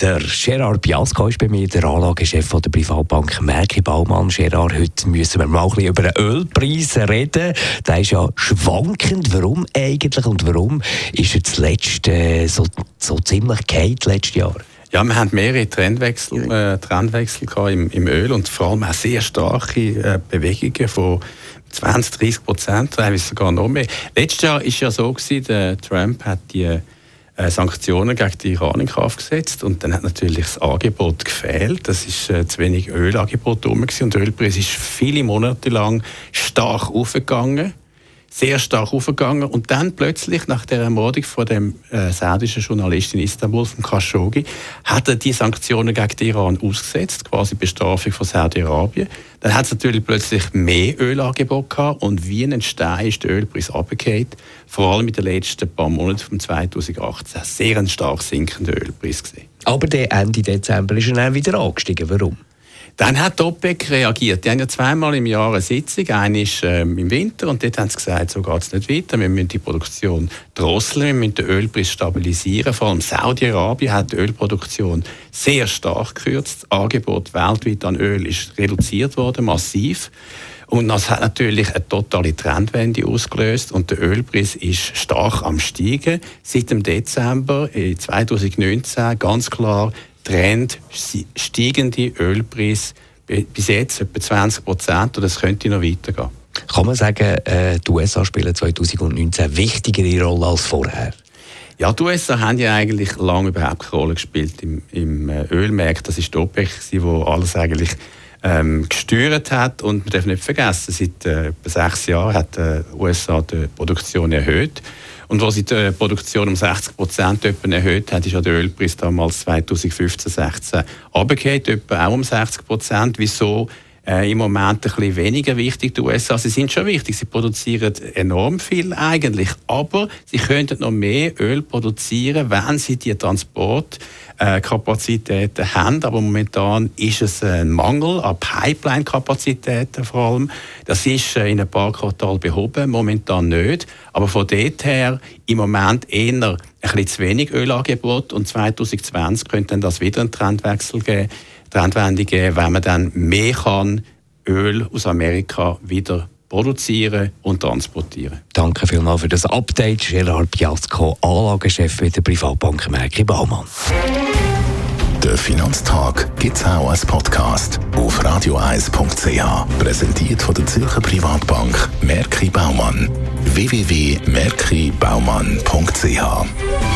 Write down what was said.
der Gerard Biasco ist bei mir, der Anlagechef der Privatbank Merki Baumann. Gerard, heute müssen wir mal ein über den Ölpreis reden. Der ist ja schwankend. Warum eigentlich und warum ist er zuletzt äh, so, so ziemlich gehalten letztes Jahr? Ja, wir haben mehrere Trendwechsel, äh, Trendwechsel im, im, Öl und vor allem auch sehr starke äh, Bewegungen von 20, 30 Prozent, teilweise sogar noch mehr. Letztes Jahr es ja so, gewesen, der Trump hat die Sanktionen gegen die Iran in Kraft gesetzt. Und dann hat natürlich das Angebot gefehlt. Das ist äh, zu wenig Ölangebot herum und der Ölpreis ist viele Monate lang stark aufgegangen sehr stark aufgegangen und dann plötzlich nach der Ermordung von dem äh, saudischen Journalist in Istanbul, von Khashoggi, hat er die Sanktionen gegen den Iran ausgesetzt, quasi Bestrafung von Saudi-Arabien. Dann hat es natürlich plötzlich mehr Ölangebot gehabt und wie ein Stein ist der Ölpreis runtergefallen, vor allem in den letzten paar Monaten von 2018. Sehr ein stark sinkender Ölpreis gesehen. Aber der Ende Dezember ist er dann wieder angestiegen. Warum? Dann hat die OPEC reagiert. Die haben ja zweimal im Jahr eine Sitzung. Eine ist ähm, im Winter und dort haben sie gesagt, so geht es nicht weiter. Wir müssen die Produktion drosseln, wir müssen den Ölpreis stabilisieren. Vor allem Saudi-Arabien hat die Ölproduktion sehr stark gekürzt. Das Angebot weltweit an Öl ist reduziert worden, massiv. Und das hat natürlich eine totale Trendwende ausgelöst und der Ölpreis ist stark am steigen. Seit dem Dezember 2019 ganz klar Trend steigende Ölpreise bis jetzt etwa 20 Prozent und es könnte noch weitergehen. Kann man sagen, äh, die USA spielen 2019 eine wichtigere Rolle als vorher? Ja, die USA haben ja eigentlich lange überhaupt keine Rolle gespielt im, im äh, Ölmarkt. Das ist die OPEC, die alles eigentlich ähm, gesteuert hat. Und man darf nicht vergessen, seit äh, sechs Jahren hat die USA die Produktion erhöht. Und wo sie die Produktion um 60 Prozent erhöht hat, ist ja der Ölpreis damals 2015, 16 runtergefallen, etwa auch um 60 Prozent. Wieso? Äh, im Moment ein bisschen weniger wichtig. Die USA, sie sind schon wichtig, sie produzieren enorm viel eigentlich, aber sie könnten noch mehr Öl produzieren, wenn sie die Transportkapazitäten haben. Aber momentan ist es ein Mangel an Pipeline-Kapazitäten vor allem. Das ist äh, in ein paar Quartalen behoben, momentan nicht. Aber von dort her im Moment eher ein bisschen zu wenig Ölangebot und 2020 könnte dann das wieder einen Trendwechsel geben. Trendwende geben, wenn man dann mehr kann Öl aus Amerika wieder produzieren und transportieren. Danke vielmals für das Update. Gerard Piasco, Anlagechef der Privatbank Merki Baumann. Der Finanztag gibt es auch als Podcast auf radioeis.ch. Präsentiert von der Zürcher Privatbank Merki Baumann. www.merkibaumann.ch